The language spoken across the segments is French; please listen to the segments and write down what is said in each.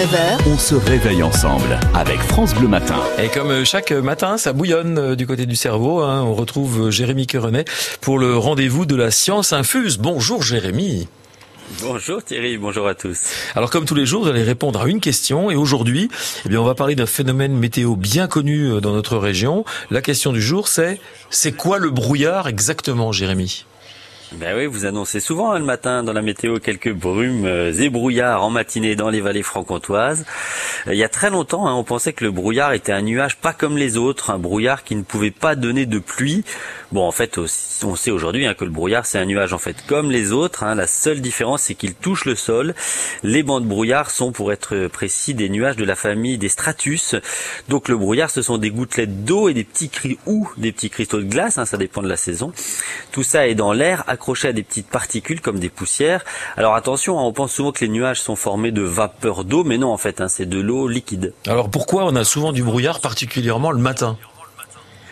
9h, On se réveille ensemble avec France Bleu Matin. Et comme euh, chaque matin, ça bouillonne euh, du côté du cerveau. hein, on retrouve euh, Jérémy Querenet pour le rendez-vous de la science infuse. Bonjour Jérémy. Bonjour Thierry, bonjour à tous. Alors comme tous les jours, vous allez répondre à une question et aujourd'hui, eh bien, on va parler d'un phénomène météo bien connu euh, dans notre région. La question du jour, c'est c'est quoi le brouillard exactement, Jérémy? Ben oui, vous annoncez souvent hein, le matin dans la météo quelques brumes euh, et brouillards en matinée dans les vallées franc-comtoises. Euh, Il y a très longtemps, hein, on pensait que le brouillard était un nuage pas comme les autres, un brouillard qui ne pouvait pas donner de pluie. Bon, en fait, on sait aujourd'hui hein, que le brouillard c'est un nuage en fait comme les autres. hein. La seule différence c'est qu'il touche le sol. Les bancs de brouillard sont, pour être précis, des nuages de la famille des stratus. Donc le brouillard, ce sont des gouttelettes d'eau et des petits cris ou des petits cristaux de glace, hein, ça dépend de la saison. Tout ça est dans l'air, accroché à des petites particules comme des poussières. Alors attention, hein, on pense souvent que les nuages sont formés de vapeur d'eau, mais non en fait, hein, c'est de l'eau liquide. Alors pourquoi on a souvent du brouillard, particulièrement le matin?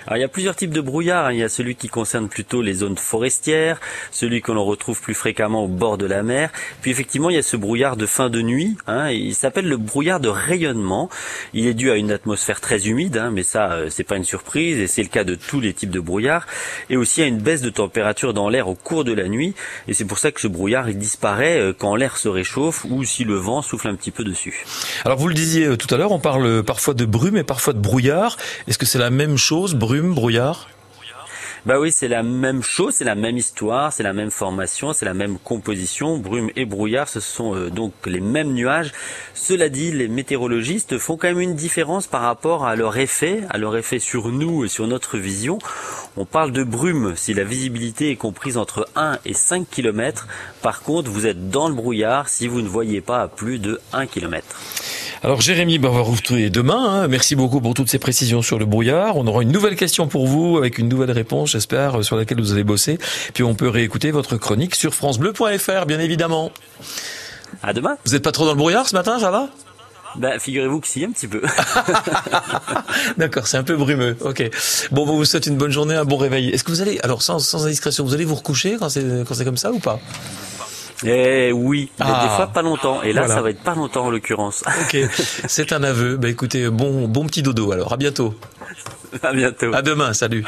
Alors il y a plusieurs types de brouillard. Il y a celui qui concerne plutôt les zones forestières, celui que l'on retrouve plus fréquemment au bord de la mer. Puis effectivement, il y a ce brouillard de fin de nuit. hein. Il s'appelle le brouillard de rayonnement. Il est dû à une atmosphère très humide, hein, mais ça, euh, c'est pas une surprise et c'est le cas de tous les types de brouillard. Et aussi à une baisse de température dans l'air au cours de la nuit. Et c'est pour ça que ce brouillard il disparaît euh, quand l'air se réchauffe ou si le vent souffle un petit peu dessus. Alors vous le disiez euh, tout à l'heure, on parle parfois de brume et parfois de brouillard. Est-ce que c'est la même chose, brume, brouillard? Bah oui, c'est la même chose, c'est la même histoire, c'est la même formation, c'est la même composition. Brume et brouillard, ce sont euh, donc les mêmes nuages. Cela dit, les météorologistes font quand même une différence par rapport à leur effet, à leur effet sur nous et sur notre vision. On parle de brume si la visibilité est comprise entre 1 et 5 km. Par contre, vous êtes dans le brouillard si vous ne voyez pas à plus de 1 km. Alors Jérémy, ben, on va vous retrouver demain. hein. Merci beaucoup pour toutes ces précisions sur le brouillard. On aura une nouvelle question pour vous avec une nouvelle réponse, j'espère, sur laquelle vous allez bosser. Puis on peut réécouter votre chronique sur francebleu.fr, bien évidemment. À demain. Vous êtes pas trop dans le brouillard ce matin, ça va? Bah, figurez-vous que si, un petit peu. D'accord, c'est un peu brumeux. Ok. Bon, bon, vous souhaite une bonne journée, un bon réveil. Est-ce que vous allez, alors sans, sans indiscrétion, vous allez vous recoucher quand c'est quand c'est comme ça ou pas? Eh oui, mais Ah. des fois pas longtemps. Et là, Voilà. ça va être pas longtemps en l'occurrence. Ok, c'est un aveu. Bah écoutez, bon bon petit dodo. Alors à bientôt. à bientôt. À demain. Salut.